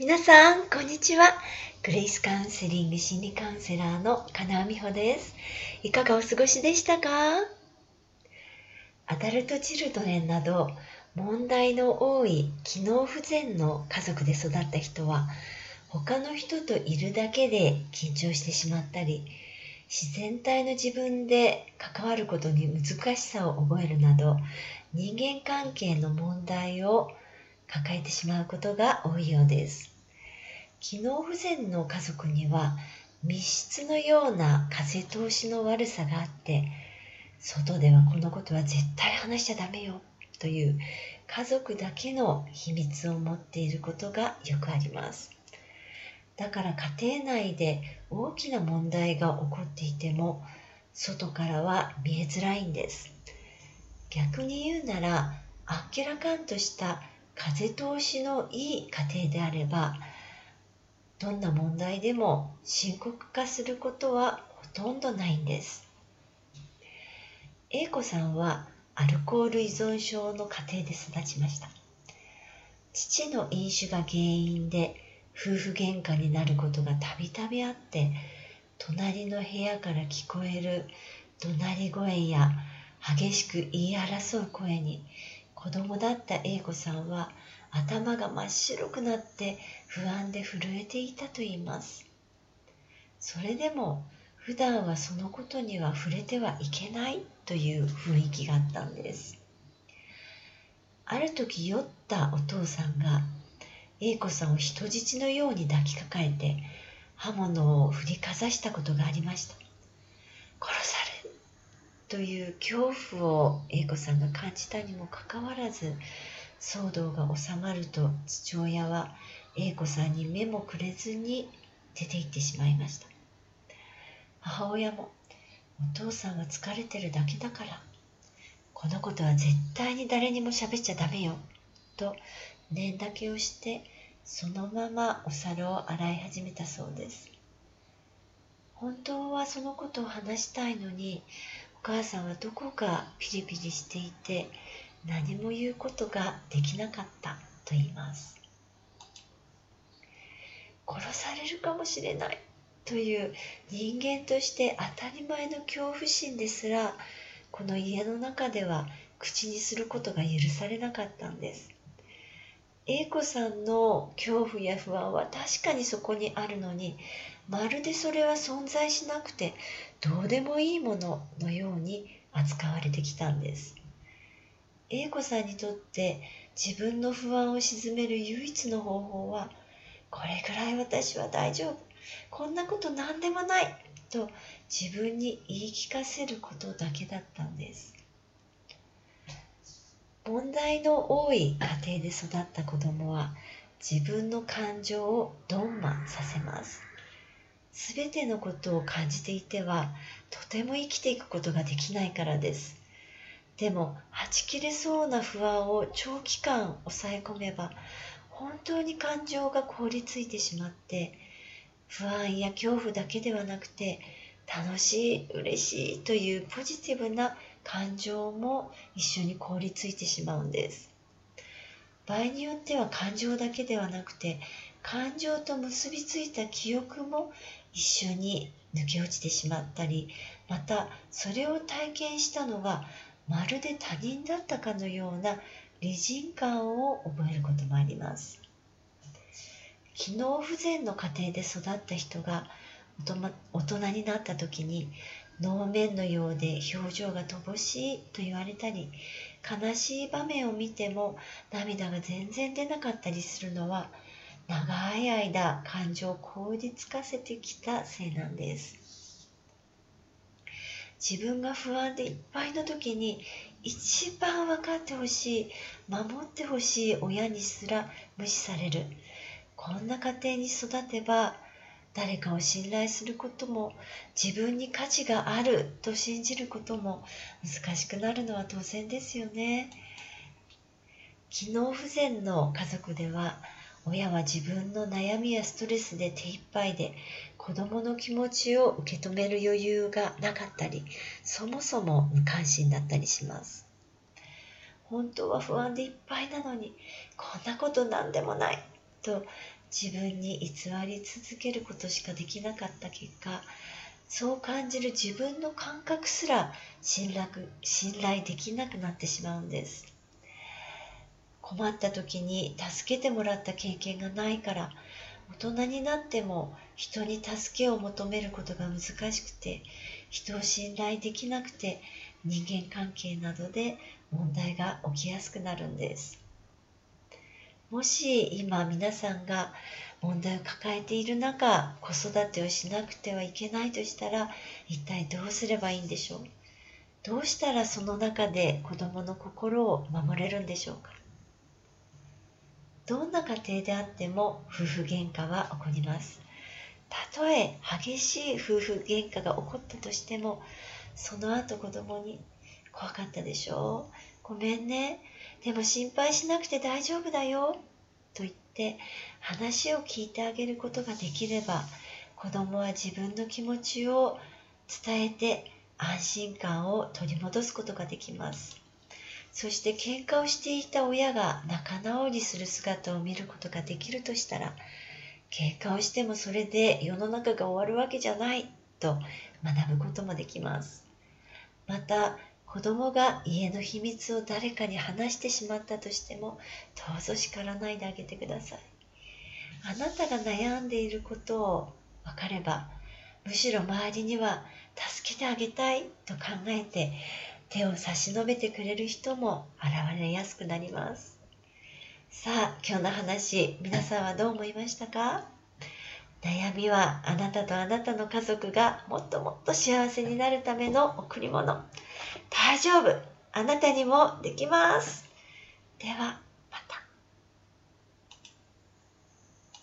皆さん、こんにちは。グレイスカウンセリング心理カウンセラーの金尾美穂です。いかがお過ごしでしたか？アダルトチルドレンなど問題の多い機能不全の家族で育った人は他の人といるだけで緊張してしまったり自然体の自分で関わることに難しさを覚えるなど人間関係の問題を抱えてしまうことが多いようです。機能不全の家族には密室のような風通しの悪さがあって外ではこのことは絶対話しちゃダメよという家族だけの秘密を持っていることがよくあります。だから家庭内で大きな問題が起こっていても外からは見えづらいんです。逆に言うならあっけらかんとした風通しのいい家庭であればどんな問題でも深刻化することはほとんどないんです。A 子さんはアルコール依存症の家庭で育ちました。父の飲酒が原因で夫婦喧嘩になることがたびたびあって隣の部屋から聞こえる怒鳴り声や激しく言い争う声に子供だった A 子さんは頭が真っ白くなって不安で震えていたといいます。それでも普段はそのことには触れてはいけないという雰囲気があったんです。ある時酔ったお父さんが A 子さんを人質のように抱きかかえて刃物を振りかざしたことがありました。殺さという恐怖を A 子さんが感じたにもかかわらず騒動が収まると父親は A 子さんに目もくれずに出て行ってしまいました。母親もお父さんは疲れてるだけだからこのことは絶対に誰にも喋っちゃダメよと念だけをしてそのままお皿を洗い始めたそうです。本当はそのことを話したいのにお母さんはどこかピリピリしていて何も言うことができなかったと言います。殺されるかもしれないという人間として当たり前の恐怖心ですらこの家の中では口にすることが許されなかったんです。A 子さんの恐怖や不安は確かにそこにあるのにまるでそれは存在しなくてどうでもいいもののように扱われてきたんです。A 子さんにとって自分の不安を鎮める唯一の方法はこれぐらい私は大丈夫こんなこと何でもないと自分に言い聞かせることだけだったんです。問題の多い家庭で育った子供は自分の感情をドンマンさせます。すべてのことを感じていてはとても生きていくことができないからです。でもはち切れそうな不安を長期間抑え込めば本当に感情が凍りついてしまって不安や恐怖だけではなくて楽しい嬉しいというポジティブな感情も一緒に凍りついてしまうんです。場合によっては感情だけではなくて感情と結びついた記憶も一緒に抜け落ちてしまったりまたそれを体験したのがまるで他人だったかのような理人感を覚えることもあります。機能不全の家庭で育った人が大人になった時に能面のようで表情が乏しいと言われたり悲しい場面を見ても涙が全然出なかったりするのは長い間感情を凍りつかせてきたせいなんです。自分が不安でいっぱいの時に一番分かってほしい守ってほしい親にすら無視される。こんな家庭に育てば誰かを信頼することも自分に価値があると信じることも難しくなるのは当然ですよね。機能不全の家族では親は自分の悩みやストレスで手一杯で子供の気持ちを受け止める余裕がなかったりそもそも無関心だったりします。本当は不安でいっぱいなのにこんなことなんでもないと自分に偽り続けることしかできなかった結果そう感じる自分の感覚すら信頼信頼できなくなってしまうんです。困った時に助けてもらった経験がないから大人になっても人に助けを求めることが難しくて人を信頼できなくて人間関係などで問題が起きやすくなるんです。もし今皆さんが問題を抱えている中子育てをしなくてはいけないとしたら一体どうすればいいんでしょう？どうしたらその中で子供の心を守れるんでしょうか？どんな家庭であっても夫婦喧嘩は起こります。たとえ激しい夫婦喧嘩が起こったとしてもその後子供に怖かったでしょ？うごめんね。でも心配しなくて大丈夫だよ。と言って話を聞いてあげることができれば子供は自分の気持ちを伝えて安心感を取り戻すことができます。そして喧嘩をしていた親が仲直りする姿を見ることができるとしたら喧嘩をしてもそれで世の中が終わるわけじゃないと学ぶこともできます。また子供が家の秘密を誰かに話してしまったとしてもどうぞ叱らないであげてください。あなたが悩んでいることを分かればむしろ周りには助けてあげたいと考えて手を差し伸べてくれる人も現れやすくなります。さあ今日の話皆さんはどう思いましたか？悩みはあなたとあなたの家族がもっともっと幸せになるための贈り物。大丈夫。あなたにもできます。では